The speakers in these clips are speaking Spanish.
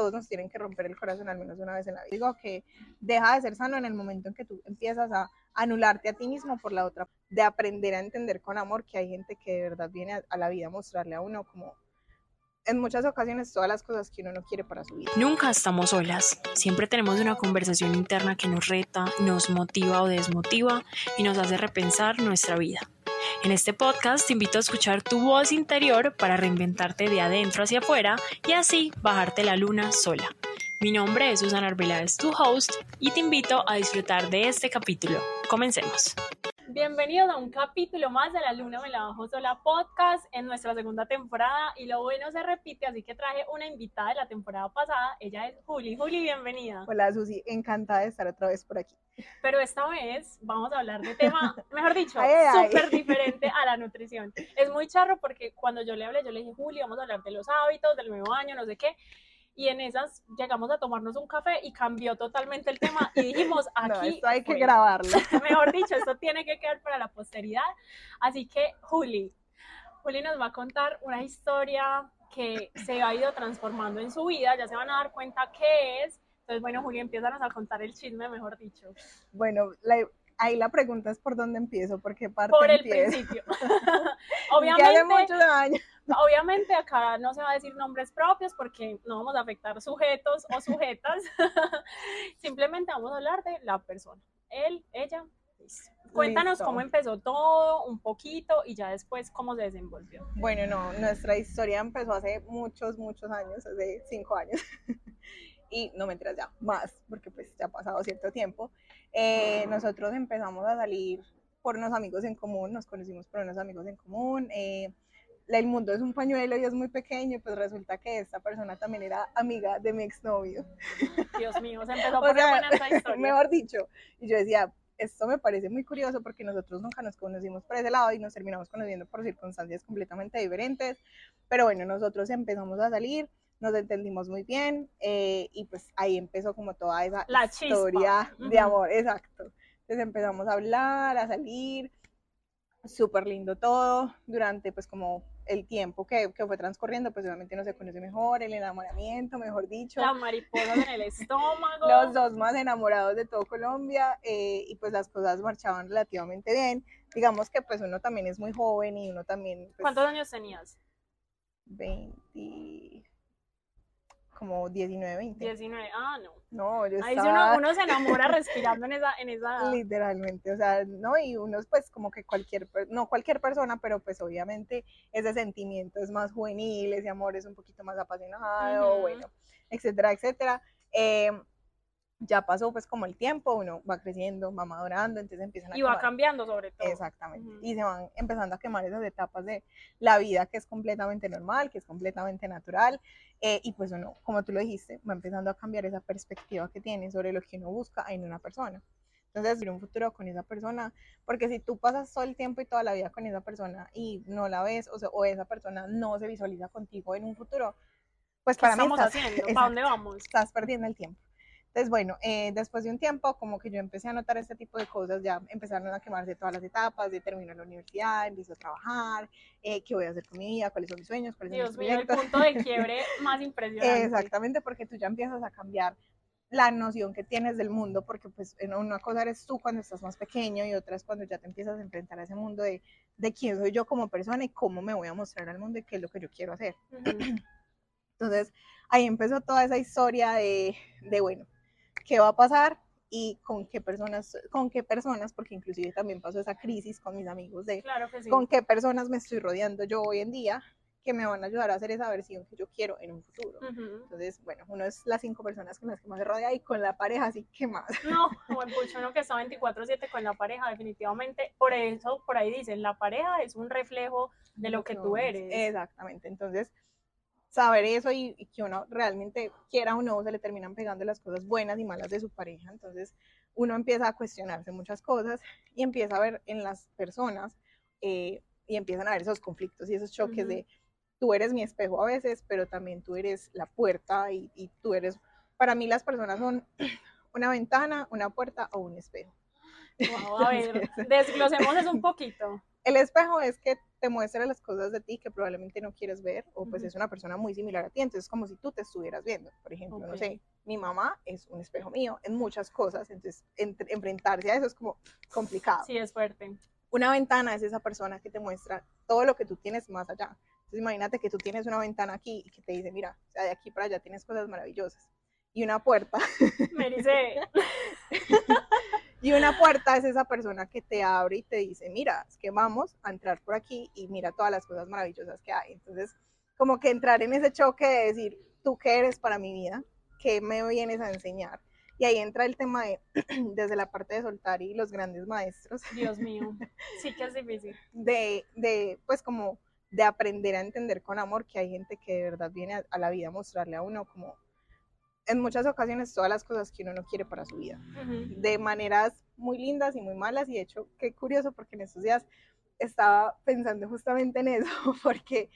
todos nos tienen que romper el corazón al menos una vez en la vida. Digo que deja de ser sano en el momento en que tú empiezas a anularte a ti mismo por la otra, de aprender a entender con amor que hay gente que de verdad viene a, a la vida a mostrarle a uno como en muchas ocasiones todas las cosas que uno no quiere para su vida. Nunca estamos solas. Siempre tenemos una conversación interna que nos reta, nos motiva o desmotiva y nos hace repensar nuestra vida. En este podcast te invito a escuchar tu voz interior para reinventarte de adentro hacia afuera y así bajarte la luna sola. Mi nombre es Susana Arbeláez, tu host, y te invito a disfrutar de este capítulo. Comencemos. Bienvenidos a un capítulo más de La Luna Me la Bajo Sola podcast en nuestra segunda temporada y lo bueno se repite, así que traje una invitada de la temporada pasada, ella es Juli. Juli, bienvenida. Hola Susi, encantada de estar otra vez por aquí. Pero esta vez vamos a hablar de tema, mejor dicho, súper diferente a la nutrición. Es muy charro porque cuando yo le hablé, yo le dije, Juli, vamos a hablar de los hábitos, del nuevo año, no sé qué y en esas llegamos a tomarnos un café y cambió totalmente el tema y dijimos, aquí... No, esto hay que grabarlo. Mejor dicho, esto tiene que quedar para la posteridad. Así que, Juli, Juli nos va a contar una historia que se ha ido transformando en su vida, ya se van a dar cuenta qué es. Entonces, bueno, Juli, empiezan a contar el chisme, mejor dicho. Bueno, la, ahí la pregunta es por dónde empiezo, por qué parte Por el empiezo? principio. Obviamente, obviamente acá no se va a decir nombres propios porque no vamos a afectar sujetos o sujetas. Simplemente vamos a hablar de la persona. Él, ella. listo. Cuéntanos Listo. cómo empezó todo, un poquito, y ya después cómo se desenvolvió. Bueno, no, nuestra historia empezó hace muchos, muchos años, hace cinco años. y no me enteras ya, más, porque pues ya ha pasado cierto tiempo. Eh, nosotros empezamos a salir por unos amigos en común, nos conocimos por unos amigos en común. eh, el mundo es un pañuelo y es muy pequeño, pues resulta que esta persona también era amiga de mi exnovio. Dios mío, se empezó por sea, esta historia. Mejor dicho, y yo decía, esto me parece muy curioso porque nosotros nunca nos conocimos por ese lado y nos terminamos conociendo por circunstancias completamente diferentes, pero bueno, nosotros empezamos a salir, nos entendimos muy bien eh, y pues ahí empezó como toda esa La chispa. historia de amor, exacto. Entonces empezamos a hablar, a salir, súper lindo todo, durante pues como el tiempo que, que fue transcurriendo, pues obviamente uno se conoce mejor, el enamoramiento, mejor dicho La mariposa en el estómago. los dos más enamorados de todo Colombia eh, y pues las cosas marchaban relativamente bien. Digamos que pues uno también es muy joven y uno también pues, ¿Cuántos años tenías? 20 como 19, 20. 19. Ah, no. No, yo Ahí estaba uno, uno se enamora respirando en esa, en esa. literalmente, o sea, no, y uno es pues como que cualquier, no cualquier persona, pero pues obviamente ese sentimiento es más juvenil, ese amor es un poquito más apasionado, bueno, etcétera, etcétera. Eh, ya pasó pues como el tiempo, uno va creciendo, va madurando, entonces empiezan a Y va quemar- cambiando sobre todo. Exactamente. Ujú. Y se van empezando a quemar esas etapas de la vida que es completamente normal, que es completamente natural. eh, y pues uno, como tú lo dijiste, va empezando a cambiar esa perspectiva que tiene sobre lo que uno busca en una persona. Entonces, vivir un futuro con esa persona, porque si tú pasas todo el tiempo y toda la vida con esa persona y no la ves, o, sea, o esa persona no se visualiza contigo en un futuro, pues ¿Qué para mí estamos estás, haciendo? ¿Para dónde vamos? estás perdiendo el tiempo. Entonces, bueno, eh, después de un tiempo, como que yo empecé a notar este tipo de cosas, ya empezaron a quemarse todas las etapas, de terminar la universidad, empiezo a trabajar, eh, qué voy a hacer con mi vida, cuáles son mis sueños, cuáles son Dios mis mío, el proyectos. punto de quiebre más impresionante. Exactamente, porque tú ya empiezas a cambiar la noción que tienes del mundo, porque pues en una cosa eres tú cuando estás más pequeño y otra es cuando ya te empiezas a enfrentar a ese mundo de, de quién soy yo como persona y cómo me voy a mostrar al mundo y qué es lo que yo quiero hacer. Ujú. Entonces ahí empezó toda esa historia de, de, bueno, qué va a pasar y con qué personas, con qué personas, porque inclusive también pasó esa crisis con mis amigos de Claro sí. con qué personas me estoy rodeando yo hoy en día que me van a ayudar a hacer esa versión que yo quiero en un futuro. Ujú. Entonces, bueno, uno es las cinco personas con las que más se rodea y con la pareja, así que más. No, buen pucho, uno que está 24-7 con la pareja, definitivamente. Por eso, por ahí dicen, la pareja es un reflejo de lo que tú eres. Exactamente. Entonces, saber eso y, y que uno realmente quiera o no, se le terminan pegando las cosas buenas y malas de su pareja. Entonces, uno empieza a cuestionarse muchas cosas y empieza a ver en las personas eh, y empiezan a ver esos conflictos y esos choques de tú eres mi espejo a veces, pero también tú eres la puerta y, y tú eres, para mí las personas son una ventana, una puerta o un espejo. Wow, a ver, desglosemos eso un poquito. El espejo es que te muestra las cosas de ti que probablemente no quieres ver o pues es una persona muy similar a ti, entonces es como si tú te estuvieras viendo, por ejemplo, no sé, mi mamá es un espejo mío en muchas cosas, entonces enfrentarse a eso es como complicado. Sí, es fuerte. Una ventana es esa persona que te muestra todo lo que tú tienes más allá. Entonces imagínate que tú tienes una ventana aquí y que te dice, mira, o sea, de aquí para allá tienes cosas maravillosas. Y una puerta. Me dice. Y una puerta es esa persona que te abre y te dice, mira, es que vamos a entrar por aquí y mira todas las cosas maravillosas que hay. Entonces, como que entrar en ese choque de decir, tú qué eres para mi vida, qué me vienes a enseñar. Y ahí entra el tema de, desde la parte de soltar y los grandes maestros. Dios mío, sí que es difícil. De, de pues como de aprender a entender con amor que hay gente que de verdad viene a, a la vida a mostrarle a uno como en muchas ocasiones todas las cosas que uno no quiere para su vida, de maneras muy lindas y muy malas. Y de hecho, qué curioso porque en estos días estaba pensando justamente en eso, porque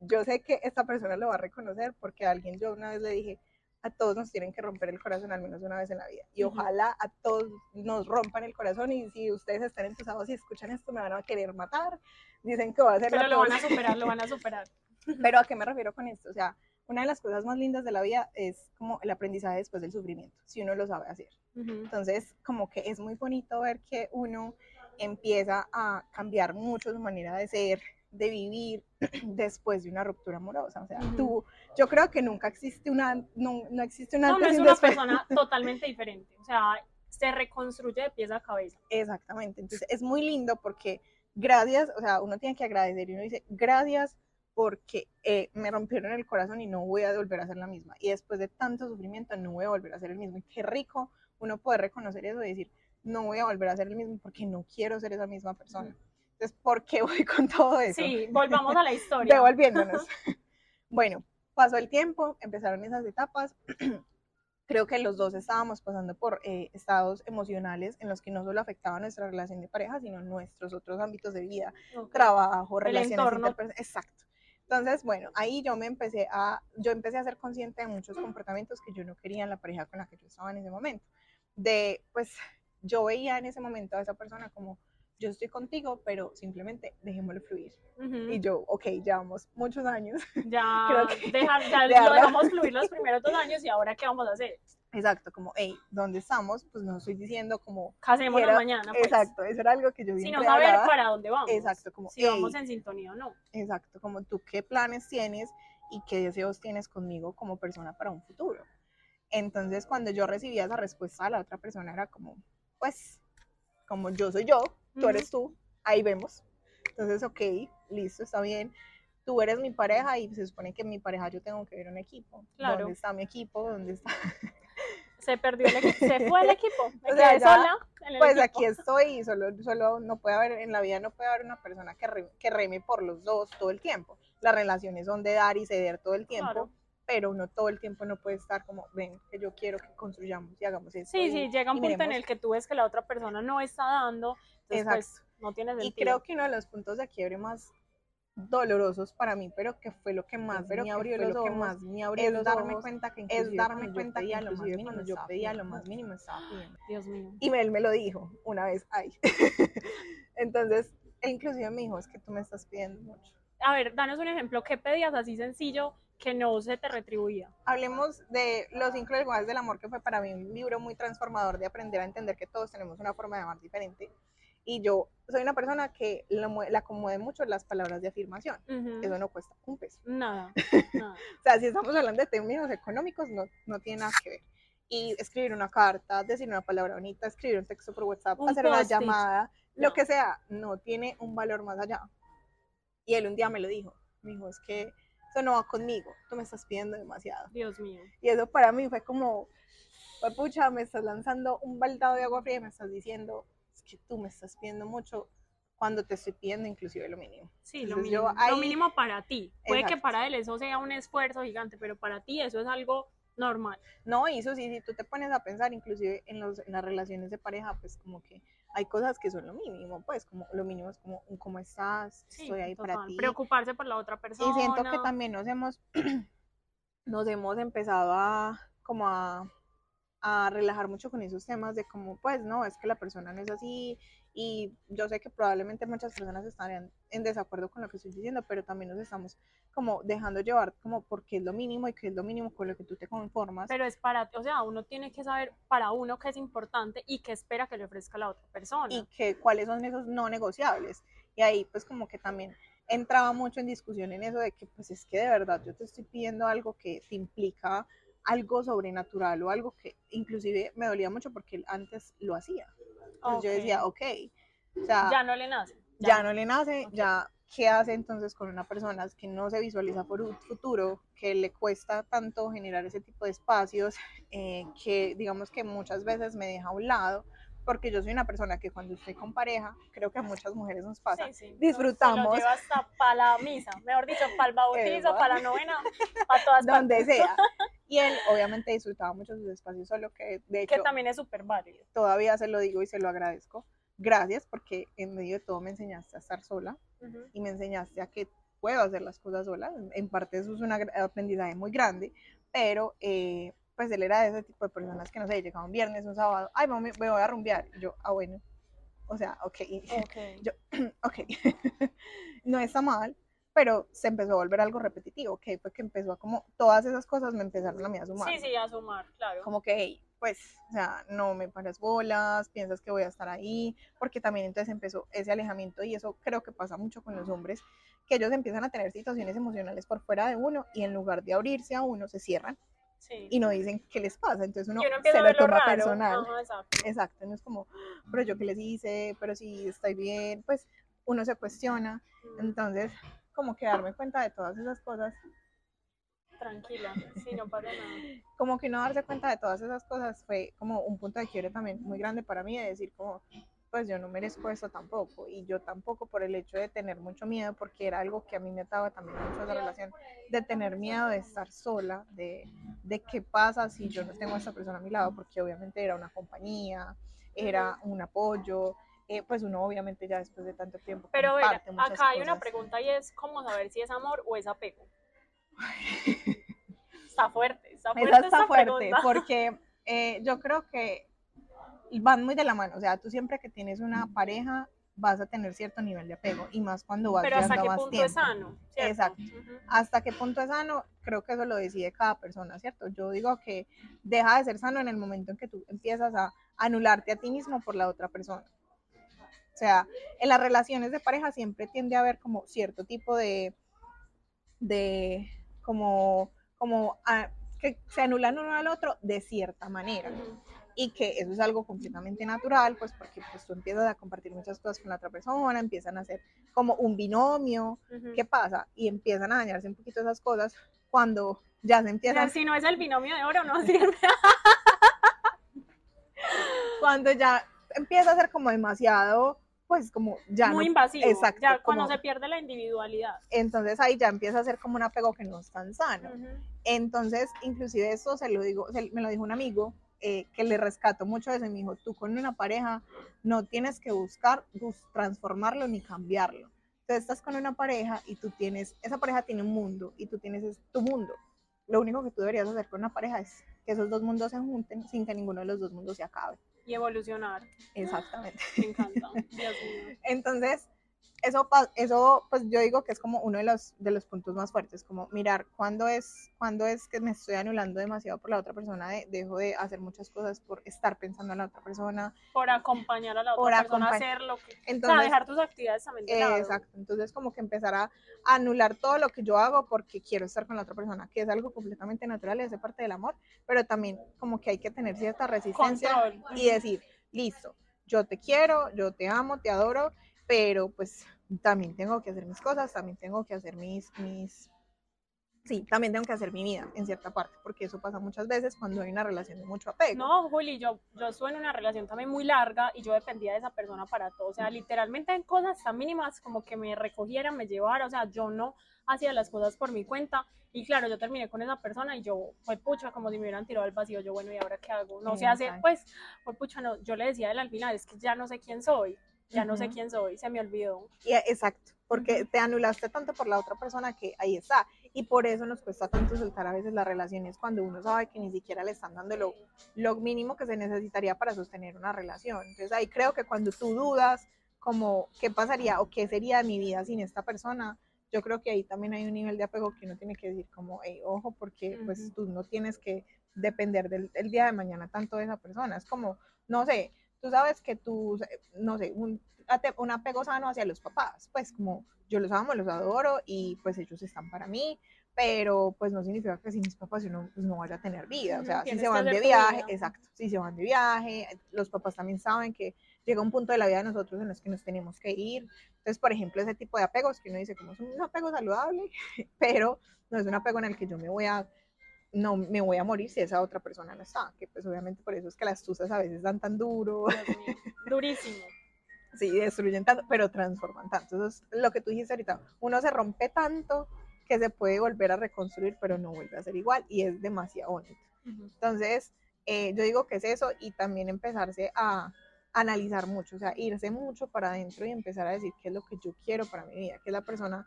yo sé que esta persona lo va a reconocer, porque a alguien yo una vez le dije, a todos nos tienen que romper el corazón al menos una vez en la vida. Y ojalá a todos nos rompan el corazón y si ustedes están entusiasmados y escuchan esto me van a querer matar. Dicen que va a ser... Pero lo van a superar, lo van a superar. Pero ¿a qué me refiero con esto? O sea, una de las cosas más lindas de la vida es como el aprendizaje después del sufrimiento, si uno lo sabe hacer. Entonces, como que es muy bonito ver que uno empieza a cambiar mucho su manera de ser, de vivir después de una ruptura amorosa. O sea, tú, yo creo que nunca existe una, no, no existe una... No, no es una persona totalmente diferente. O sea, se reconstruye de pies a cabeza. Exactamente. Entonces, es muy lindo porque gracias, o sea, uno tiene que agradecer y uno dice, gracias porque eh, me rompieron el corazón y no voy a volver a ser la misma. Y después de tanto sufrimiento no voy a volver a ser el mismo. Y qué rico uno poder reconocer eso y decir, no voy a volver a ser el mismo porque no quiero ser esa misma persona. Entonces, ¿por qué voy con todo eso? Sí, volvamos a la historia. Devolviéndonos. bueno, pasó el tiempo, empezaron esas etapas. Creo que los dos estábamos pasando por eh, estados emocionales en los que no solo afectaba nuestra relación de pareja, sino nuestros otros ámbitos de vida, trabajo, relaciones interpersonales. Exacto. Entonces, bueno, ahí yo me empecé a, yo empecé a ser consciente de muchos comportamientos que yo no quería en la pareja con la que yo estaba en ese momento. De, pues, yo veía en ese momento a esa persona como, yo estoy contigo, pero simplemente dejémoslo fluir. Y yo, ok, llevamos muchos años. Ya, Creo que, ya lo dejamos fluir los primeros dos años y ahora qué vamos a hacer. Exacto, como, hey, ¿dónde estamos? Pues no estoy diciendo como... Casémonos mañana. Pues. Exacto, eso era algo que yo Sino saber para dónde vamos. Exacto, como... Si vamos en sintonía o no. Exacto, como tú qué planes tienes y qué deseos tienes conmigo como persona para un futuro. Entonces, cuando yo recibía esa respuesta a la otra persona, era como, pues, como yo soy yo, tú eres tú, ahí vemos. Entonces, ok, listo, está bien tú eres mi pareja y se supone que mi pareja yo tengo que ver un equipo. Claro. ¿Dónde está mi equipo? ¿Dónde está? Se perdió el equipo, se fue el equipo, me quedé sola Pues aquí estoy y solo, solo no puede haber, en la vida no puede haber una persona que, que reme por los dos todo el tiempo. Las relaciones son de dar y ceder todo el tiempo. Pero uno todo el tiempo no puede estar como, ven, que yo quiero que construyamos y hagamos eso. Sí, sí, llega un punto en el que tú ves que la otra persona no está dando, entonces pues, no tiene sentido. Y creo que uno de los puntos de quiebre más dolorosos para mí, pero que fue lo que más pero me abrió los ojos, más me abrió es darme cuenta que es darme cuenta que lo más mínimo yo pedía lo más mínimo estaba pidiendo. Dios mío. Y él me lo dijo una vez, ay. Entonces, él inclusive me dijo, es que tú me estás pidiendo mucho. A ver, danos un ejemplo, ¿qué pedías así sencillo que no se te retribuía? Hablemos de Los cinco lenguajes del amor, que fue para mí un libro muy transformador de aprender a entender que todos tenemos una forma de amar diferente y yo soy una persona que la acomode mucho las palabras de afirmación. Eso no cuesta un peso. Nada, o sea, si estamos hablando de términos económicos, no, no tiene nada que ver. Y escribir una carta, decir una palabra bonita, escribir un texto por WhatsApp, hacer una llamada, lo que sea, no tiene un valor más allá. Y él un día me lo dijo. Me dijo, es que eso no va conmigo, tú me estás pidiendo demasiado. Dios mío. Y eso para mí fue como, pucha, me estás lanzando un baldado de agua fría y me estás diciendo, que tú me estás pidiendo mucho cuando te estoy pidiendo inclusive lo mínimo. Sí, lo mínimo, lo mínimo para ti. Puede que para él eso sea un esfuerzo gigante, pero para ti eso es algo normal. No, y eso sí, si tú te pones a pensar, inclusive en, los, en las relaciones de pareja, pues como que hay cosas que son lo mínimo, pues como lo mínimo es como un cómo estás, estoy ahí para ti. Preocuparse por la otra persona. Y siento que también nos hemos, nos hemos empezado a como a a relajar mucho con esos temas de como, pues, no, es que la persona no es así y yo sé que probablemente muchas personas estarían en desacuerdo con lo que estoy diciendo, pero también nos estamos como dejando llevar como porque es lo mínimo y que es lo mínimo con lo que tú te conformas. Pero es para, o sea, uno tiene que saber para uno qué es importante y qué espera que le ofrezca la otra persona. Y que cuáles son esos no negociables. Y ahí pues como que también entraba mucho en discusión en eso de que pues es que de verdad yo te estoy pidiendo algo que te implica algo sobrenatural o algo que inclusive me dolía mucho porque él antes lo hacía. Entonces yo decía, ok, o sea, ya no le nace. Ya, no le nace, ya, ¿qué hace entonces con una persona que no se visualiza por un futuro, que le cuesta tanto generar ese tipo de espacios, eh, que digamos que muchas veces me deja a un lado? Porque yo soy una persona que cuando estoy con pareja, creo que a muchas mujeres nos pasa, disfrutamos. Se lo hasta para la misa, mejor dicho, para el bautizo, para la novena, para todas Donde sea. Y él obviamente disfrutaba mucho sus espacios, solo que de hecho... Que también es súper válido. Todavía se lo digo y se lo agradezco. Gracias porque en medio de todo me enseñaste a estar sola y me enseñaste a que puedo hacer las cosas sola. En parte eso es un aprendizaje muy grande, pero eh, pues él era de ese tipo de personas que no sé, llegaba un viernes, un sábado, ay, me, me voy a rumbear. yo, ah, bueno. O sea, ok. okay. Yo, ok. no está mal, pero se empezó a volver algo repetitivo, que fue que empezó a como, todas esas cosas me empezaron a mí a sumar. Sí, sí, a sumar, claro. Como que, hey, pues, o sea, no me pares bolas, piensas que voy a estar ahí, porque también entonces empezó ese alejamiento y eso creo que pasa mucho con los hombres, que ellos empiezan a tener situaciones emocionales por fuera de uno y en lugar de abrirse a uno, se cierran. Sí. Y no dicen qué les pasa, entonces uno, se lo toma personal. exacto. exacto, no es como, pero yo qué les hice, pero si estoy bien, pues uno se cuestiona. Entonces, como que darme cuenta de todas esas cosas. Tranquila, sí, no pasa nada. Como que no darse cuenta de todas esas cosas fue como un punto de quiebre también muy grande para mí, de decir como, pues yo no merezco eso tampoco, y yo tampoco por el hecho de tener mucho miedo, porque era algo que a mí me ataba también mucho la relación, de tener miedo de estar sola, de, de qué pasa si yo no tengo a esta persona a mi lado, porque obviamente era una compañía, era un apoyo, eh, pues uno obviamente ya después de tanto tiempo. Pero acá hay una pregunta y es cómo saber si es amor o es apego. está fuerte, está fuerte. Esa está fuerte porque eh, yo creo que van muy de la mano, o sea, tú siempre que tienes una pareja vas a tener cierto nivel de apego y más cuando vas Pero hasta qué punto es sano. Exacto. Hasta qué punto es sano, creo que eso lo decide cada persona, ¿cierto? Yo digo que deja de ser sano en el momento en que tú empiezas a anularte a ti mismo por la otra persona. O sea, en las relaciones de pareja siempre tiende a haber como cierto tipo de, de como, como que se anulan uno al otro de cierta manera. Y que eso es algo completamente natural, pues porque pues tú empiezas a compartir muchas cosas con la otra persona, empiezan a ser como un binomio, ¿qué pasa? Y empiezan a dañarse un poquito esas cosas cuando ya se empiezan... si no es el binomio de oro, no sirve. cuando ya empieza a ser como demasiado pues como ya muy invasivo exacto ya cuando se pierde la individualidad. Entonces ahí ya empieza a ser como un apego que no es tan sano. Entonces inclusive eso se lo digo me lo dijo un amigo eh, que le rescato mucho de eso y me dijo tú con una pareja no tienes que buscar transformarlo ni cambiarlo entonces estás con una pareja y tú tienes esa pareja tiene un mundo y tú tienes tu mundo lo único que tú deberías hacer con una pareja es que esos dos mundos se junten sin que ninguno de los dos mundos se acabe y evolucionar. Exactamente. Me encanta. Entonces, eso, eso, pues yo digo que es como uno de los, de los puntos más fuertes, como mirar cuándo es, cuándo es que me estoy anulando demasiado por la otra persona, de, dejo de hacer muchas cosas por estar pensando en la otra persona. Por acompañar a la otra persona a hacer lo que... Entonces, o sea, dejar tus actividades también de lado. Exacto, entonces como que empezar a anular todo lo que yo hago porque quiero estar con la otra persona, que es algo completamente natural y hace parte del amor, pero también como que hay que tener cierta resistencia y decir, listo, yo te quiero, yo te amo, te adoro, pero pues también tengo que hacer mis cosas, también tengo que hacer mis, mis, sí, también tengo que hacer mi vida en cierta parte, porque eso pasa muchas veces cuando hay una relación de mucho apego. No, Juli, yo, yo estuve en una relación también muy larga y yo dependía de esa persona para todo, o sea, literalmente en cosas tan mínimas como que me recogiera, me llevara, o sea, yo no hacía las cosas por mi cuenta y claro, yo terminé con esa persona y yo, fue pucha, como si me hubieran tirado al vacío, yo, bueno, ¿y ahora qué hago? No se hace, pues, fue pucha, no, yo le decía a él al final, es que ya no sé quién soy, ya no sé quién soy, se me olvidó. Y, exacto, porque te anulaste tanto por la otra persona que ahí está. Y por eso nos cuesta tanto soltar a veces las relaciones cuando uno sabe que ni siquiera le están dando lo, lo mínimo que se necesitaría para sostener una relación. Entonces ahí creo que cuando tú dudas como qué pasaría o qué sería de mi vida sin esta persona, yo creo que ahí también hay un nivel de apego que uno tiene que decir como, hey, ojo, porque pues Ujú. tú no tienes que depender del, del día de mañana tanto de esa persona. Es como, no sé, tú sabes que tú, no sé, un, un apego sano hacia los papás, pues como yo los amo, los adoro y pues ellos están para mí, pero pues no significa que sin mis papás yo no, pues, no vaya a tener vida, o sea, si se van de viaje, exacto, si se van de viaje, los papás también saben que llega un punto de la vida de nosotros en los que nos tenemos que ir, entonces, por ejemplo, ese tipo de apegos que uno dice como es un apego saludable, pero no es un apego en el que yo me voy a no me voy a morir si esa otra persona no está, que pues obviamente por eso es que las tusas a veces dan tan duro, Dios mío, durísimo. sí, destruyen tanto, pero transforman tanto. Eso es lo que tú dijiste ahorita, uno se rompe tanto que se puede volver a reconstruir, pero no vuelve a ser igual y es demasiado bonito. Entonces, eh, yo digo que es eso y también empezarse a analizar mucho, o sea, irse mucho para adentro y empezar a decir qué es lo que yo quiero para mi vida, qué es la persona,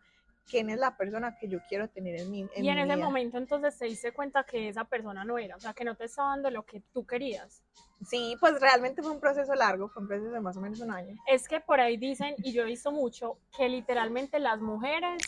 quién es la persona que yo quiero tener en mi, en y en mi ese vida. momento entonces te diste cuenta que esa persona no era, o sea, que no te estaba dando lo que tú querías. Sí, pues realmente fue un proceso largo, fue un proceso de más o menos un año. Es que por ahí dicen, y yo he visto mucho, que literalmente las mujeres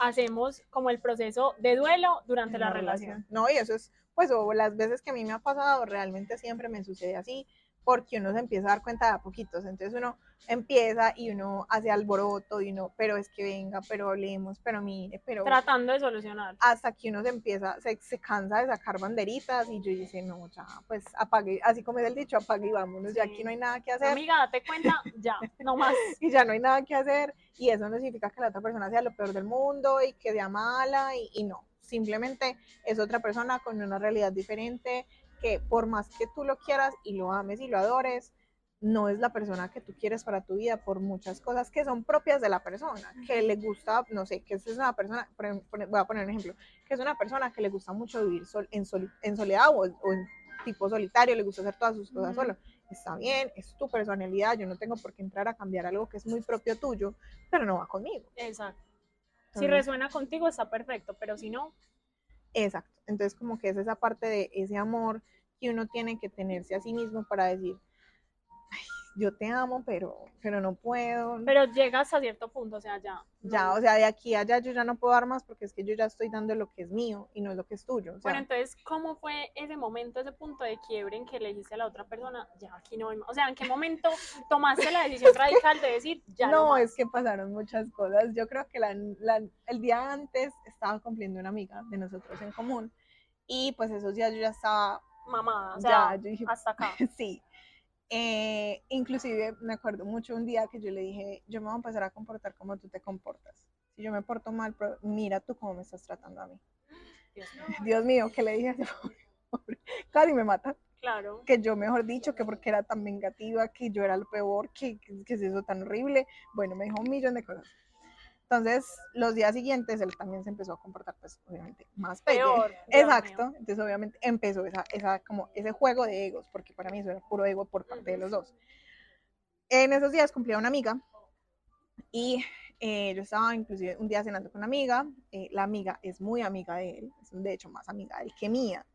hacemos como el proceso de duelo durante en la relación. No, y eso es, pues, o las veces que a mí me ha pasado, realmente siempre me sucede así, porque uno se empieza a dar cuenta de a poquitos. Entonces uno empieza y uno hace alboroto y uno, pero es que venga, pero hablemos, pero mire, pero. Tratando de solucionar. Hasta que uno se empieza, se, se cansa de sacar banderitas y yo dice, no, ya, pues apague, así como es el dicho, apague y vámonos, ya Sí. aquí no hay nada que hacer Amiga, date cuenta, ya, no más. y ya no hay nada que hacer y eso no significa que la otra persona sea lo peor del mundo y que sea mala y, y no, simplemente es otra persona con una realidad diferente que por más que tú lo quieras y lo ames y lo adores, no es la persona que tú quieres para tu vida por muchas cosas que son propias de la persona, que le gusta, no sé, que es una persona, em- por- voy a poner un ejemplo, que es una persona que le gusta mucho vivir sol- en, soli- en soledad o, o en tipo solitario, le gusta hacer todas sus cosas Ujú. solo. Está bien, es tu personalidad, yo no tengo por qué entrar a cambiar algo que es muy propio tuyo, pero no va conmigo. Exacto. Si resuena contigo está perfecto, pero si no, Exacto. Entonces, como que es esa parte de ese amor que uno tiene que tenerse a sí mismo para decir, "Ay, yo te amo, pero, pero no puedo. pero llegas a cierto punto, o sea, ya. ya, o sea, de aquí a allá yo ya no puedo dar más porque es que yo ya estoy dando lo que es mío y no es lo que es tuyo. O sea, Bueno, entonces, ¿cómo fue ese momento, ese punto de quiebre en que le dijiste a la otra persona, ya aquí no hay más? O sea, ¿en qué momento tomaste la decisión radical de decir, ya no, no, más? es que pasaron muchas cosas. Yo creo que la- la- el día antes estaba cumpliendo una amiga de nosotros en común y pues esos días yo ya estaba, mamada, o ya, sea, yo dije, hasta acá. sí. Eh, inclusive me acuerdo mucho un día que yo le dije, yo me voy a empezar a comportar como tú te comportas. Si yo me porto mal, pero mira tú cómo me estás tratando a mí. Dios mío. Dios mío, ¿qué le dije? Casi me mata. Claro. Que yo, mejor dicho, que porque era tan vengativa, que yo era lo peor, que, que, que es eso tan horrible. Bueno, me dijo un millón de cosas. Entonces, los días siguientes él también se empezó a comportar, pues, obviamente, más. Peor. Exacto. Entonces, obviamente, empezó esa, esa, como ese juego de egos, porque para mí eso era puro ego por parte de los dos. En esos días cumplía una amiga y eh, yo estaba inclusive un día cenando con una amiga. eh, la amiga es muy amiga de él, es de hecho más amiga de él que mía.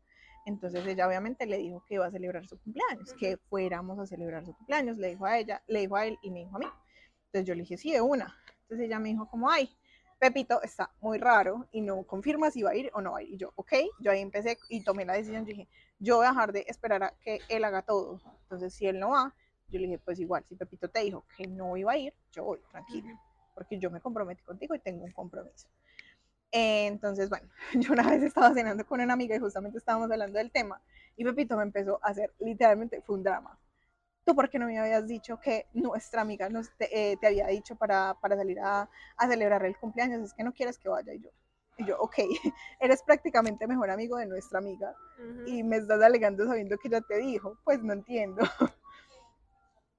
Entonces ella obviamente le dijo que iba a celebrar su cumpleaños, que fuéramos a celebrar su cumpleaños. Le dijo a ella, le dijo a él y me dijo a mí. Entonces yo le dije, sí, de una. Entonces ella me dijo como, ay, Pepito está muy raro y no confirma si va a ir o no va a ir. Y yo, ok, yo ahí empecé y tomé la decisión. Yo dije, yo voy a dejar de esperar a que él haga todo. Entonces si él no va, yo le dije, pues igual, si Pepito te dijo que no iba a ir, yo voy, tranquila, porque yo me comprometí contigo y tengo un compromiso. Entonces, bueno, yo una vez estaba cenando con una amiga y justamente estábamos hablando del tema y Pepito me empezó a hacer, literalmente fue un drama. ¿Tú por qué no me habías dicho que nuestra amiga nos te, eh, te había dicho para, para salir a, a, celebrar el cumpleaños? Es que no quieres que vaya y yo. Y yo, ok, eres prácticamente mejor amigo de nuestra amiga Uh -huh. y me estás alegando sabiendo que ya te dijo, pues no entiendo.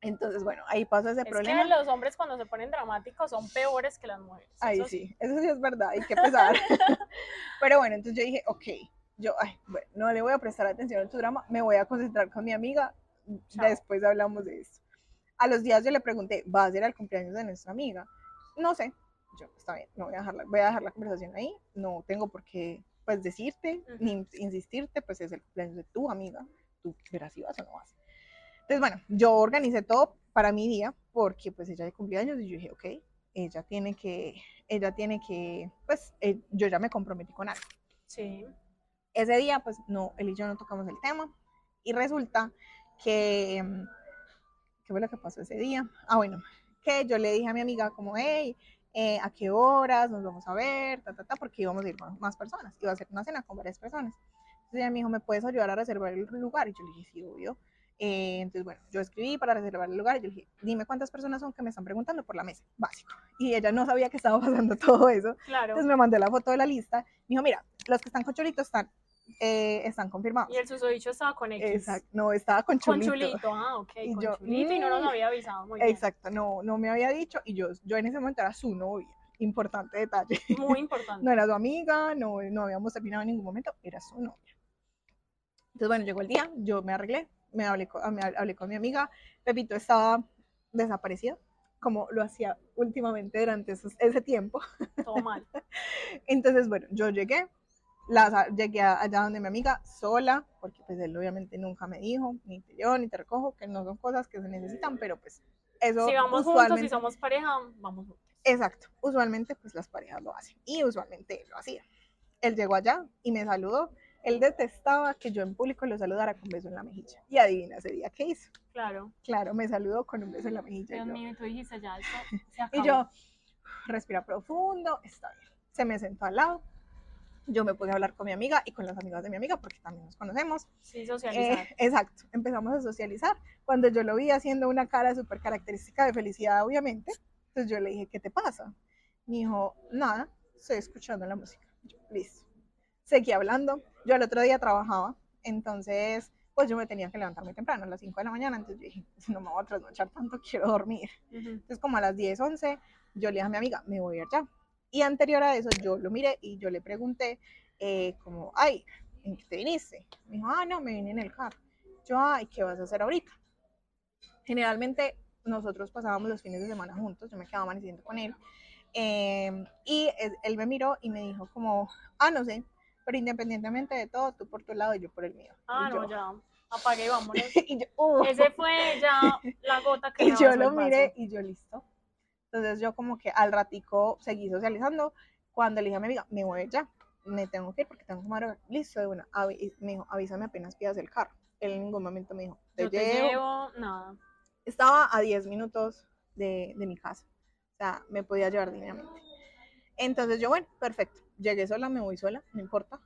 Entonces, bueno, ahí pasa ese es problema. Que los hombres cuando se ponen dramáticos son peores que las mujeres. Ahí sí. sí, eso sí es verdad, hay que pesar. Pero bueno, entonces yo dije, ok, yo, ay, bueno, no le voy a prestar atención a tu drama, me voy a concentrar con mi amiga, Chao. después hablamos de esto. A los días yo le pregunté, ¿va a ser el cumpleaños de nuestra amiga? No sé. Yo, está bien, no voy a dejar la, voy a dejar la conversación ahí. No tengo por qué, pues, decirte, ni insistirte, pues es el cumpleaños de tu amiga. Tú verás si vas o no vas. Entonces, bueno, yo organicé todo para mi día porque, pues, ella de cumpleaños y yo dije, ok, ella tiene que, ella tiene que, pues, eh, yo ya me comprometí con algo. Sí. Ese día, pues, no, él y yo no tocamos el tema y resulta que, mm, ¿qué fue lo que pasó ese día? Ah, bueno, que yo le dije a mi amiga como, hey, eh, ¿a qué horas nos vamos a ver? Ta, ta, ta, porque íbamos a ir con más personas, iba a ser una cena con varias personas. Entonces ella me dijo, ¿me puedes ayudar a reservar el lugar? Y yo le dije, sí, obvio. Eh, entonces, bueno, yo escribí para reservar el lugar y yo le dije, dime cuántas personas son que me están preguntando por la mesa, básico. Y ella no sabía que estaba pasando todo eso. Claro. Entonces me mandó la foto de la lista. Me dijo, mira, los que están con Cholito están, eh, están confirmados. Y el susodicho estaba con X. Exacto, no, estaba con Con Cholito. Chulito, ah, ok. Y con yo, Chulito y no nos mm, había avisado. Muy bien. Exacto, no, no me había dicho y yo, yo en ese momento era su novia. Importante detalle. Muy importante. No era su amiga, no, no habíamos terminado en ningún momento, era su novia. Entonces, bueno, llegó el día, yo me arreglé, me hablé con, me hablé con mi amiga, Pepito estaba desaparecido, como lo hacía últimamente durante esos- ese tiempo. Todo mal. Entonces, bueno, yo llegué, la, llegué allá donde mi amiga sola, porque pues él obviamente nunca me dijo, ni te llevo, ni te recojo, que no son cosas que se necesitan, pero pues eso Si vamos juntos y somos pareja, vamos juntos. Exacto, usualmente pues las parejas lo hacen y usualmente él lo hacía. Él llegó allá y me saludó. Él detestaba que yo en público lo saludara con beso en la mejilla. Y adivina ese día qué hizo. Claro. Claro, me saludó con un beso en la mejilla. Dios mío, tú dijiste ya, esto se acabó. y yo, respira profundo, está bien. Se me sentó al lado. Yo me puse a hablar con mi amiga y con las amigas de mi amiga porque también nos conocemos. Sí, socializar. Eh, exacto, empezamos a socializar. Cuando yo lo vi haciendo una cara súper característica de felicidad, obviamente, entonces yo le dije, ¿qué te pasa? Me dijo, nada, estoy escuchando la música. Yo, Listo. Seguí hablando. Yo el otro día trabajaba, entonces, pues yo me tenía que levantar muy temprano, a las 5 de la mañana, entonces yo dije, no me voy a trasnochar tanto, quiero dormir. Ujú. Entonces, como a las 10, 11, yo le dije a mi amiga, me voy a ir ya. Y anterior a eso, yo lo miré y yo le pregunté, eh, como, ay, ¿en qué te viniste? Me dijo, ah, no, me vine en el carro. Yo, ay, ¿qué vas a hacer ahorita? Generalmente, nosotros pasábamos los fines de semana juntos, yo me quedaba amaneciendo con él. eh, y él, me miró y me dijo como, ah, no sé, pero independientemente de todo, tú por tu lado y yo por el mío. Ah, y no, yo, ya. Apague y vámonos. y yo, "Uh". Ese fue ya la gota que Y yo lo miré y yo listo. Entonces yo como que al ratico seguí socializando. Cuando le dije a mi amiga, me voy ya, me tengo que ir porque tengo que madrugar. Listo, de una. Avi- me dijo, avísame apenas pidas el carro. Él en ningún momento me dijo, te, Yo te llevo. llevo, nada. Estaba a 10 minutos de, de mi casa. O sea, me podía llevar dignamente. Entonces yo, bueno, perfecto. Llegué sola, me voy sola, no importa.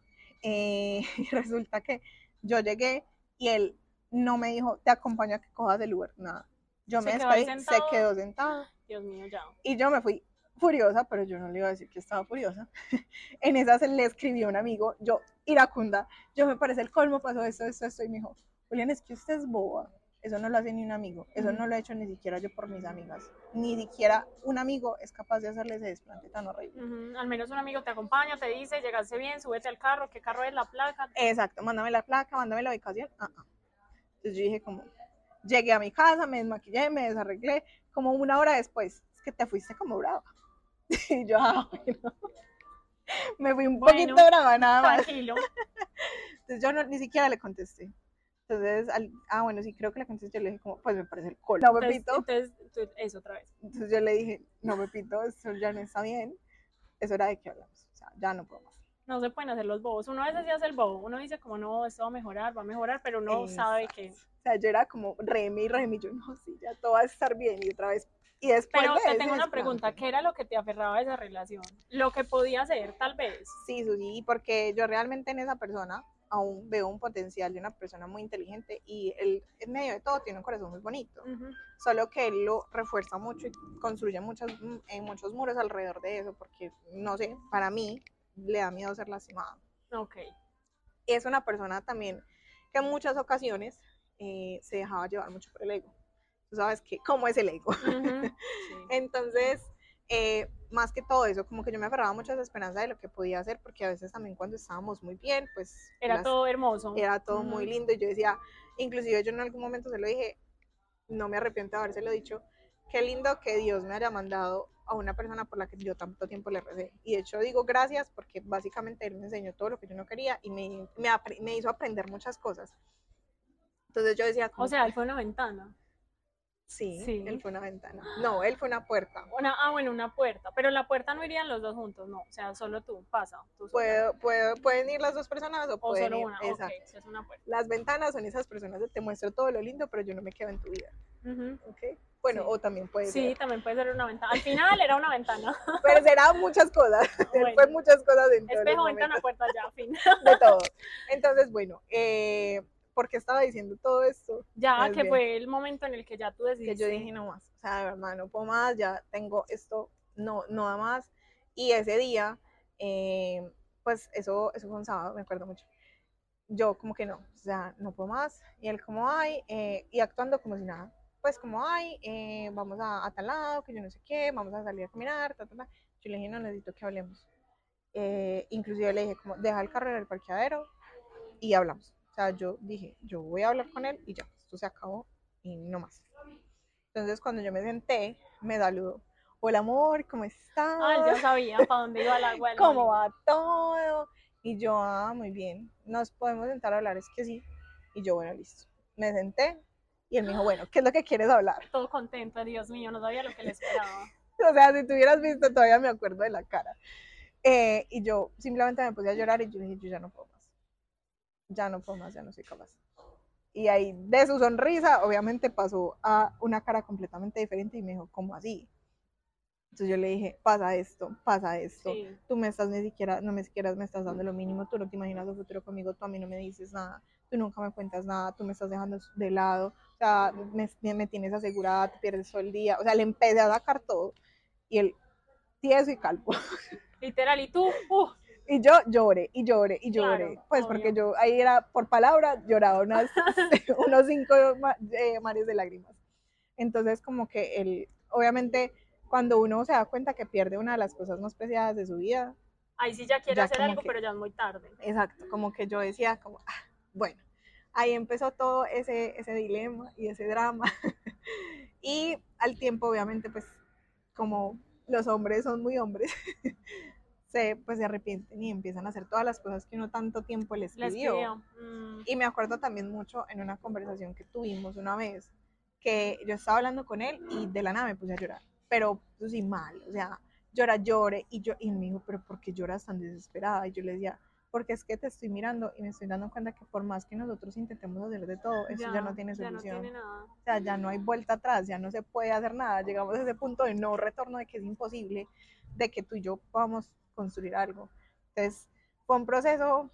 Eh, y resulta que yo llegué y él no me dijo, te acompaño a que cojas el Uber, nada. Yo me Se ahí despedí, se quedó sentado Dios mío, ya. y yo me fui furiosa, pero yo no le iba a decir que estaba furiosa. en esas le escribí a un amigo, yo, iracunda, yo me parece el colmo, pasó esto, esto, esto, y me dijo, Julián, es que usted es boba. Eso no lo hace ni un amigo, eso no lo he hecho ni siquiera yo por mis amigas. Ni siquiera un amigo es capaz de hacerle ese desplante tan horrible. Ujú, Al menos un amigo te acompaña, te dice, llegaste bien, súbete al carro, ¿qué carro es la placa? Exacto, mándame la placa, mándame la ubicación. ah, ah. Entonces yo dije como, llegué a mi casa, me desmaquillé, me desarreglé, como una hora después, es que te fuiste como brava. y yo, ah, bueno. me fui un Bueno, poquito brava nada más. Tranquilo. Entonces yo no, ni siquiera le contesté. Entonces, al- ah, bueno, sí, creo que le contesté, yo le dije como, pues me parece el colo. No, Entonces, Pepito. entonces, tú- eso otra vez. Entonces yo le dije, no, Pepito, eso ya no está bien, es hora de que hablamos, o sea, ya no puedo más. No se pueden hacer los bobos. Uno a veces se hace el bobo. Uno dice como, no, esto va a mejorar, va a mejorar, pero uno sabe que... O sea, yo era como reme, y yo, no, sí, ya todo va a estar bien, y otra vez, y después Pero te tengo una pregunta. ¿Qué era lo que te aferraba a esa relación? Lo que podía hacer, tal vez. Sí, Susi, porque yo realmente en esa persona aún veo un potencial de una persona muy inteligente, y él, en medio de todo, tiene un corazón muy bonito. Solo que él lo refuerza mucho y construye muchos, en muchos muros alrededor de eso, porque, no sé, para mí le da miedo ser lastimado. Ok. Es una persona también que en muchas ocasiones eh, se dejaba llevar mucho por el ego. Tú sabes que, ¿cómo es el ego? Sí. Entonces, eh, más que todo eso, como que yo me aferraba mucho a esa esperanza de lo que podía hacer, porque a veces también cuando estábamos muy bien, pues Era las- todo hermoso. era todo muy lindo y yo decía, inclusive yo en algún momento se lo dije, no me arrepiento de habérselo dicho, qué lindo que Dios me haya mandado a una persona por la que yo tanto tiempo le recé. Y de hecho digo gracias porque básicamente él me enseñó todo lo que yo no quería y me, me, me hizo aprender muchas cosas. Entonces yo decía... o sea, él fue una ventana. Sí, sí, él fue una ventana. No, él fue una puerta. Una, ah, bueno, una puerta. Pero la puerta no irían los dos juntos, no. O sea, solo tú, pasa. puedo, puedo, pueden ir las dos personas o, pueden solo ir. una. Exacto. es una puerta. Las ventanas son esas personas que te muestro todo lo lindo, pero yo no me quedo en tu vida. ¿Okay? Bueno, o también puede ser. Sí, también puede ser una ventana. Al final era una ventana. Pero será muchas cosas. Fue muchas cosas dentro. Espejo, ventana, puerta, ya, fin. De todo. Entonces, bueno, eh porque estaba diciendo todo esto. Ya, que fue el momento en el que ya tú decidiste. Que yo dije, no más, o sea, de verdad, no puedo más, ya tengo esto, no, no da más. Y ese día, eh, pues eso, eso fue un sábado, me acuerdo mucho. Yo como que no, o sea, no puedo más. Y él como, ay, eh, y actuando como si nada. Pues como, ay, eh, vamos a, a, tal lado, que yo no sé qué, vamos a salir a caminar, ta, ta, ta. Yo le dije, no, necesito que hablemos. inclusive le dije, como, deja el carro en el parqueadero y hablamos sea, yo dije, yo voy a hablar con él y ya, esto se acabó y no más. Entonces, cuando yo me senté, me saludó. Hola, amor, ¿cómo estás? Ah, ya sabía para dónde iba la agua. ¿Cómo va todo? Y yo, ah, muy bien. ¿Nos podemos sentar a hablar? Es que sí. Y yo, bueno, listo. Me senté y él me dijo, bueno, ¿qué es lo que quieres hablar? Todo contento, Dios mío, no sabía lo que le esperaba. o sea, si tú hubieras visto, todavía me acuerdo de la cara. Eh, y yo simplemente me puse a llorar y yo dije, yo ya no puedo más ya no puedo más, ya no soy capaz. Y ahí de su sonrisa, obviamente pasó a una cara completamente diferente y me dijo, ¿cómo así? Entonces yo le dije, pasa esto, pasa esto, tú me estás ni siquiera, no me siquiera me estás dando lo mínimo, tú no te imaginas un futuro conmigo, tú a mí no me dices nada, tú nunca me cuentas nada, tú me estás dejando de lado, o sea, me, me tienes asegurada, te pierdes todo el día, o sea, le empecé a sacar todo y él tieso y calvo. Literal, y tú, uh, y yo lloré y lloré y lloré, pues porque yo ahí era por palabra, lloraba unas, unos cinco eh, mares de lágrimas. Entonces como que él, obviamente cuando uno se da cuenta que pierde una de las cosas más preciadas de su vida. Ahí sí ya quiere hacer algo, pero ya es muy tarde. Exacto, como que yo decía como, ah, bueno, ahí empezó todo ese, ese dilema y ese drama. y al tiempo, obviamente, pues como los hombres son muy hombres, se, pues se arrepienten y empiezan a hacer todas las cosas que uno tanto tiempo les pidió. Mm. Y me acuerdo también mucho en una conversación que tuvimos una vez, que yo estaba hablando con él y de la nada me puse a llorar, pero pues sí mal, o sea, llora, llore, y, yo, y me dijo, pero ¿por qué lloras tan desesperada? Y yo le decía, porque es que te estoy mirando y me estoy dando cuenta que por más que nosotros intentemos hacer de todo, eso ya, no tiene solución. O sea, ya no hay vuelta atrás, ya no se puede hacer nada. Llegamos a ese punto de no retorno, de que es imposible, de que tú y yo podamos construir algo. Entonces, fue un proceso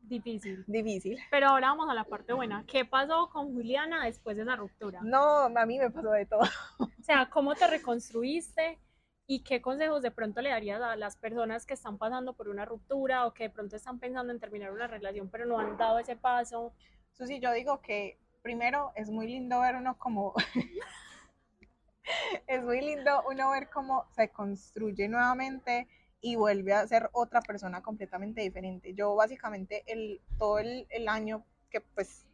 difícil. Difícil. Pero ahora vamos a la parte buena. ¿Qué pasó con Juliana después de esa ruptura? No, a mí me pasó de todo. O sea, ¿cómo te reconstruiste? ¿Y qué consejos de pronto le darías a las personas que están pasando por una ruptura o que de pronto están pensando en terminar una relación pero no han dado ese paso? Susi, yo digo que primero es muy lindo ver uno como... es muy lindo uno ver cómo se construye nuevamente y vuelve a ser otra persona completamente diferente. Yo básicamente el, todo el, el año que pues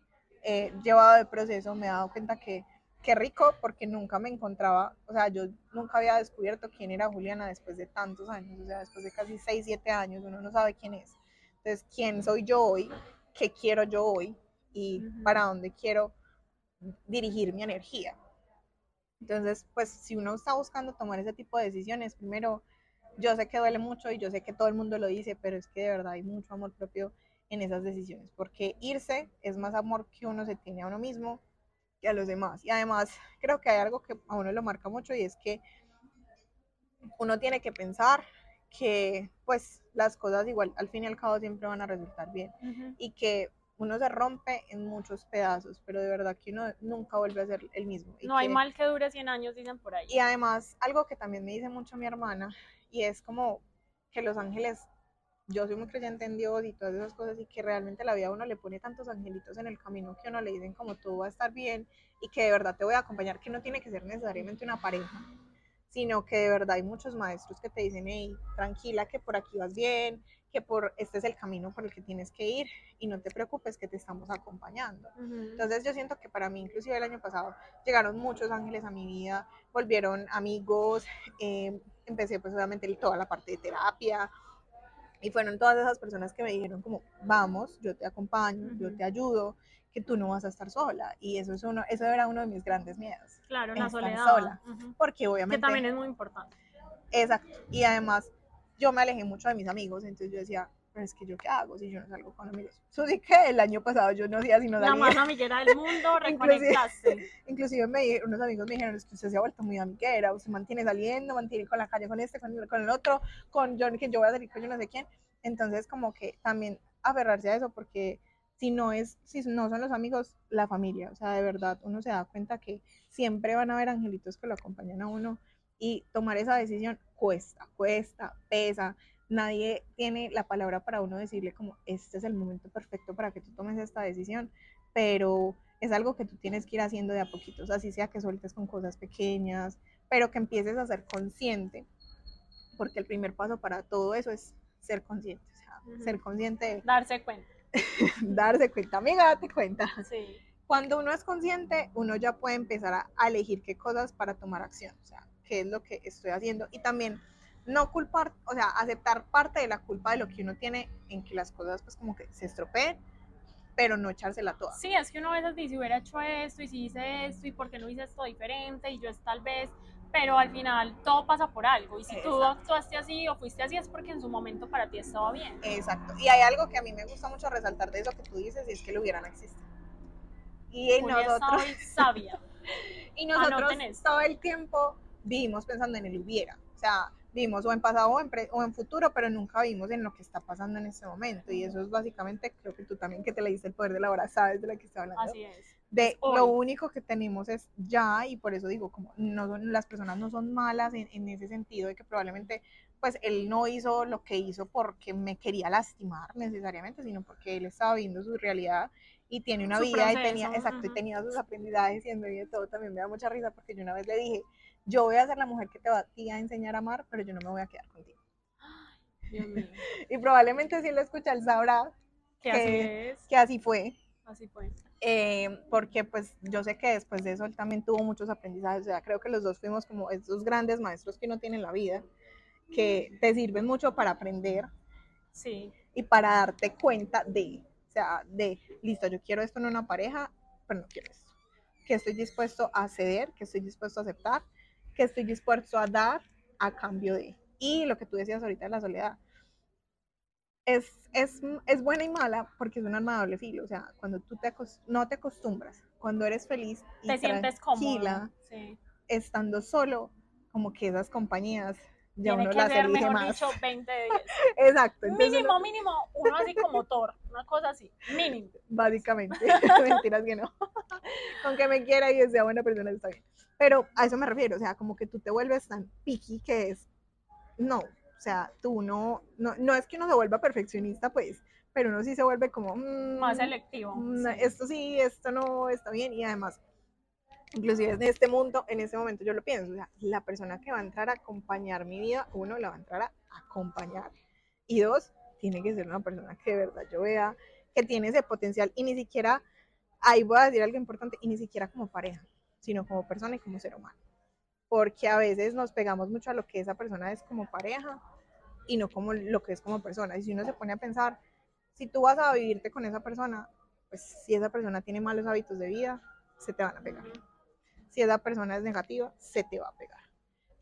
he llevado de proceso me he dado cuenta que qué rico porque nunca me encontraba, o sea, yo nunca había descubierto quién era Juliana después de tantos años, o sea, después de casi 6, 7 años, uno no sabe quién es. Entonces, ¿quién soy yo hoy? ¿Qué quiero yo hoy? Y para dónde quiero dirigir mi energía. Entonces, pues si uno está buscando tomar ese tipo de decisiones, primero yo sé que duele mucho y yo sé que todo el mundo lo dice, pero es que de verdad hay mucho amor propio en esas decisiones, porque irse es más amor que uno se tiene a uno mismo que a los demás. Y además creo que hay algo que a uno lo marca mucho y es que uno tiene que pensar que pues las cosas igual al fin y al cabo siempre van a resultar bien y que uno se rompe en muchos pedazos, pero de verdad que uno nunca vuelve a ser el mismo. no hay mal que dure 100 años, dicen por ahí. Y además, algo que también me dice mucho mi hermana y es como que los ángeles, yo soy muy creyente en Dios y todas esas cosas y que realmente la vida a uno le pone tantos angelitos en el camino que uno le dicen como todo va a estar bien y que de verdad te voy a acompañar, que no tiene que ser necesariamente una pareja, sino que de verdad hay muchos maestros que te dicen, hey, tranquila, que por aquí vas bien, que por este es el camino por el que tienes que ir y no te preocupes que te estamos acompañando. Ujú. Entonces yo siento que para mí, inclusive el año pasado, llegaron muchos ángeles a mi vida, volvieron amigos, eh, empecé pues obviamente toda la parte de terapia y fueron todas esas personas que me dijeron como, vamos, yo te acompaño, yo te ayudo, que tú no vas a estar sola. Y eso, es uno, eso era uno de mis grandes miedos, Claro, la soledad. sola. Ujú. porque Que obviamente... también es muy importante. Exacto. Y además, yo me alejé mucho de mis amigos, entonces yo decía, pero es que yo qué hago si yo no salgo con amigos. Eso sí que el año pasado yo no hacía sino La salir. más amiguera del mundo, reconectaste. Inclusive me, di- unos amigos me dijeron, es que usted se ha vuelto muy amiguera, usted mantiene saliendo, mantiene con la calle con este, con el, con el otro, con yo, que yo voy a salir con yo no sé quién. Entonces como que también aferrarse a eso porque si no es, si no son los amigos, la familia, o sea, de verdad uno se da cuenta que siempre van a haber angelitos que lo acompañan a uno y tomar esa decisión cuesta, cuesta, pesa. Nadie tiene la palabra para uno decirle como este es el momento perfecto para que tú tomes esta decisión, pero es algo que tú tienes que ir haciendo de a poquitos, así sea que sueltes con cosas pequeñas, pero que empieces a ser consciente, porque el primer paso para todo eso es ser consciente, o sea, Ujú. ser consciente de Darse cuenta. darse cuenta, amiga, date cuenta. Sí. Cuando uno es consciente, uno ya puede empezar a elegir qué cosas para tomar acción, o sea, qué es lo que estoy haciendo y también no culpar, o sea, aceptar parte de la culpa de lo que uno tiene en que las cosas pues como que se estropeen, pero no echársela toda. Sí, es que uno a veces dice, hubiera hecho esto y si hice esto y por qué no hice esto diferente y yo es tal vez, pero al final todo pasa por algo y si tú Exacto. actuaste así o fuiste así es porque en su momento para ti estaba bien. Exacto. Y hay algo que a mí me gusta mucho resaltar de eso que tú dices y es que lo hubieran existido. Y Julia nosotros, sabia. y nosotros anoten esto. todo el tiempo vivimos pensando en el hubiera. O sea, vivimos o en pasado o en, pre- o en futuro, pero nunca vivimos en lo que está pasando en este momento. Y eso es básicamente, creo que tú también que te leíste el poder de la hora, sabes de lo que estoy hablando. Así es. de hoy. lo único que tenemos es ya y por eso digo como no son, las personas no son malas en, en ese sentido de que probablemente pues él no hizo lo que hizo porque me quería lastimar necesariamente sino porque él estaba viviendo su realidad y tiene una Su vida y proceso, tenía exacto y ujú. tenía sus aprendizajes y en medio de todo también me da mucha risa porque yo una vez le dije yo voy a ser la mujer que te va a ti a enseñar a amar pero yo no me voy a quedar contigo Dios mío. y probablemente si lo escucha él sabrá Que así es. que así fue Así fue. eh, porque pues yo sé que después de eso él también tuvo muchos aprendizajes, o sea, creo que los dos fuimos como esos grandes maestros que uno tiene en la vida, que te sirven mucho para aprender Sí. y para darte cuenta de, o sea, de, listo, yo quiero esto en una pareja, pero no quiero esto, que estoy dispuesto a ceder, que estoy dispuesto a aceptar, que estoy dispuesto a dar a cambio de. Y lo que tú decías ahorita de la soledad, es, es, es buena y mala porque es un arma de doble filo. O sea, cuando tú te no te acostumbras, cuando eres feliz y Te sientes cómodo. tranquila, Sí. estando solo, como que esas compañías ya Tiene uno que las ser, mejor más. dicho, 20 de 10. Exacto. Mínimo, uno- mínimo, uno así como Thor, una cosa así, mínimo. básicamente. Mentiras que no. Con que me quiera y sea buena persona está bien. Pero a eso me refiero, o sea, como que tú te vuelves tan picky que es, no, o sea, tú no, no, no es que uno se vuelva perfeccionista, pues, pero uno sí se vuelve como, mm, Más selectivo. mm, sí. esto sí, esto no, está bien, y además, inclusive en este mundo, en este momento yo lo pienso, o sea, la persona que va a entrar a acompañar mi vida, uno, la va a entrar a acompañar, y dos, tiene que ser una persona que de verdad yo vea que tiene ese potencial, y ni siquiera, ahí voy a decir algo importante, y ni siquiera como pareja, sino como persona y como ser humano, porque a veces nos pegamos mucho a lo que esa persona es como pareja, y no como lo que es como persona, y si uno se pone a pensar, si tú vas a vivirte con esa persona, pues si esa persona tiene malos hábitos de vida, se te van a pegar. Si esa persona es negativa, se te va a pegar.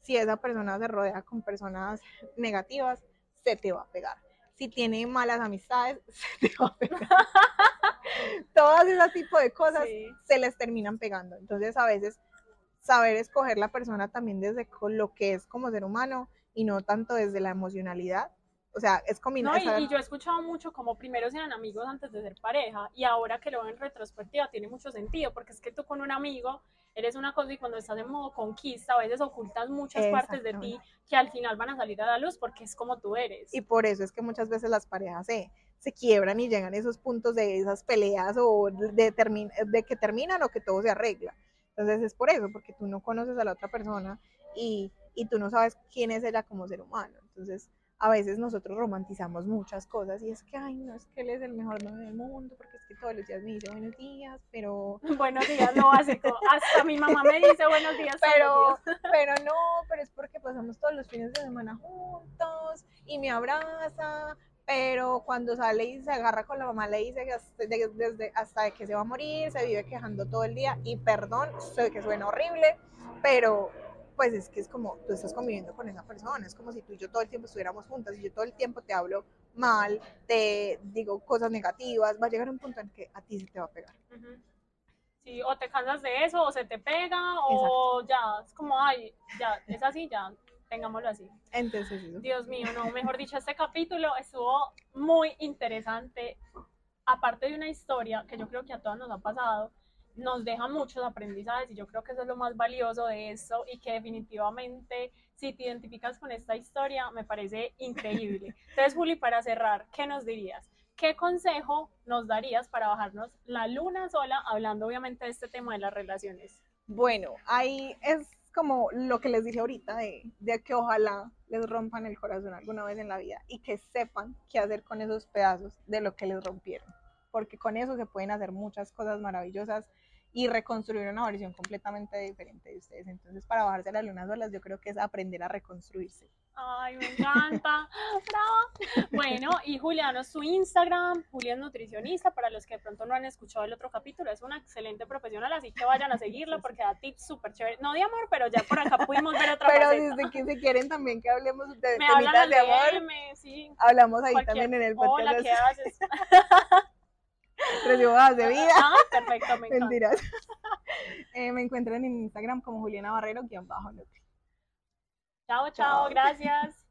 Si esa persona se rodea con personas negativas, se te va a pegar. Si tiene malas amistades, se te va a pegar. Todas esas tipo de cosas Sí. se les terminan pegando. Entonces, a veces, saber escoger la persona también desde lo que es como ser humano y no tanto desde la emocionalidad. O sea, es No, combinar. y, y yo he escuchado mucho como primero eran amigos antes de ser pareja y ahora que lo veo en retrospectiva tiene mucho sentido porque es que tú con un amigo eres una cosa y cuando estás en modo conquista a veces ocultas muchas partes de ti que al final van a salir a la luz porque es como tú eres. Y por eso es que muchas veces las parejas se, se quiebran y llegan a esos puntos de esas peleas o de, de que terminan o que todo se arregla. Entonces es por eso, porque tú no conoces a la otra persona y, y tú no sabes quién es ella como ser humano. Entonces a veces nosotros romantizamos muchas cosas y es que, ay, no, es que él es el mejor novio del mundo, porque es que todos los días me dice buenos días, pero... Buenos días, lo básico. Hasta mi mamá me dice buenos días. Pero, pero no, pero es porque pasamos todos los fines de semana juntos y me abraza, pero cuando sale y se agarra con la mamá le dice que hasta, desde, hasta que se va a morir, se vive quejando todo el día y perdón, sé que suena horrible, pero pues es que es como tú estás conviviendo con esa persona, es como si tú y yo todo el tiempo estuviéramos juntas y yo todo el tiempo te hablo mal, te digo cosas negativas, va a llegar un punto en que a ti se te va a pegar. Sí, o te cansas de eso, o se te pega, o ya, es como, ay, ya, es así, ya, tengámoslo así. Entonces, Dios mío, no, mejor dicho, este capítulo estuvo muy interesante, aparte de una historia que yo creo que a todos nos ha pasado, nos deja muchos aprendizajes y yo creo que eso es lo más valioso de esto y que definitivamente si te identificas con esta historia me parece increíble. Entonces, Juli, para cerrar, ¿qué nos dirías? ¿Qué consejo nos darías para bajarnos la luna sola, hablando obviamente de este tema de las relaciones? Bueno, ahí es como lo que les dije ahorita, de, de, que ojalá les rompan el corazón alguna vez en la vida y que sepan qué hacer con esos pedazos de lo que les rompieron, porque con eso se pueden hacer muchas cosas maravillosas y reconstruir una versión completamente diferente de ustedes. Entonces, para bajarse las lunas solas, yo creo que es aprender a reconstruirse. Ay, me encanta. Bravo. Bueno, y Juliano, su Instagram, Julián Nutricionista, para los que de pronto no han escuchado el otro capítulo, es una excelente profesional, así que vayan a seguirla porque da tips súper chéveres. No de amor, pero ya por acá pudimos ver otra Pero faceta. desde que se quieren también que hablemos de Me temitas de amor, DM, sí. hablamos ahí también en el Hola, podcast. ¿qué haces? Recibadas de vida. Ah, perfecto, me encanta. Mentiras. Eh, me encuentran en Instagram como Juliana Barrero, guion bajo Nutri. Chao, chao, Chao. gracias.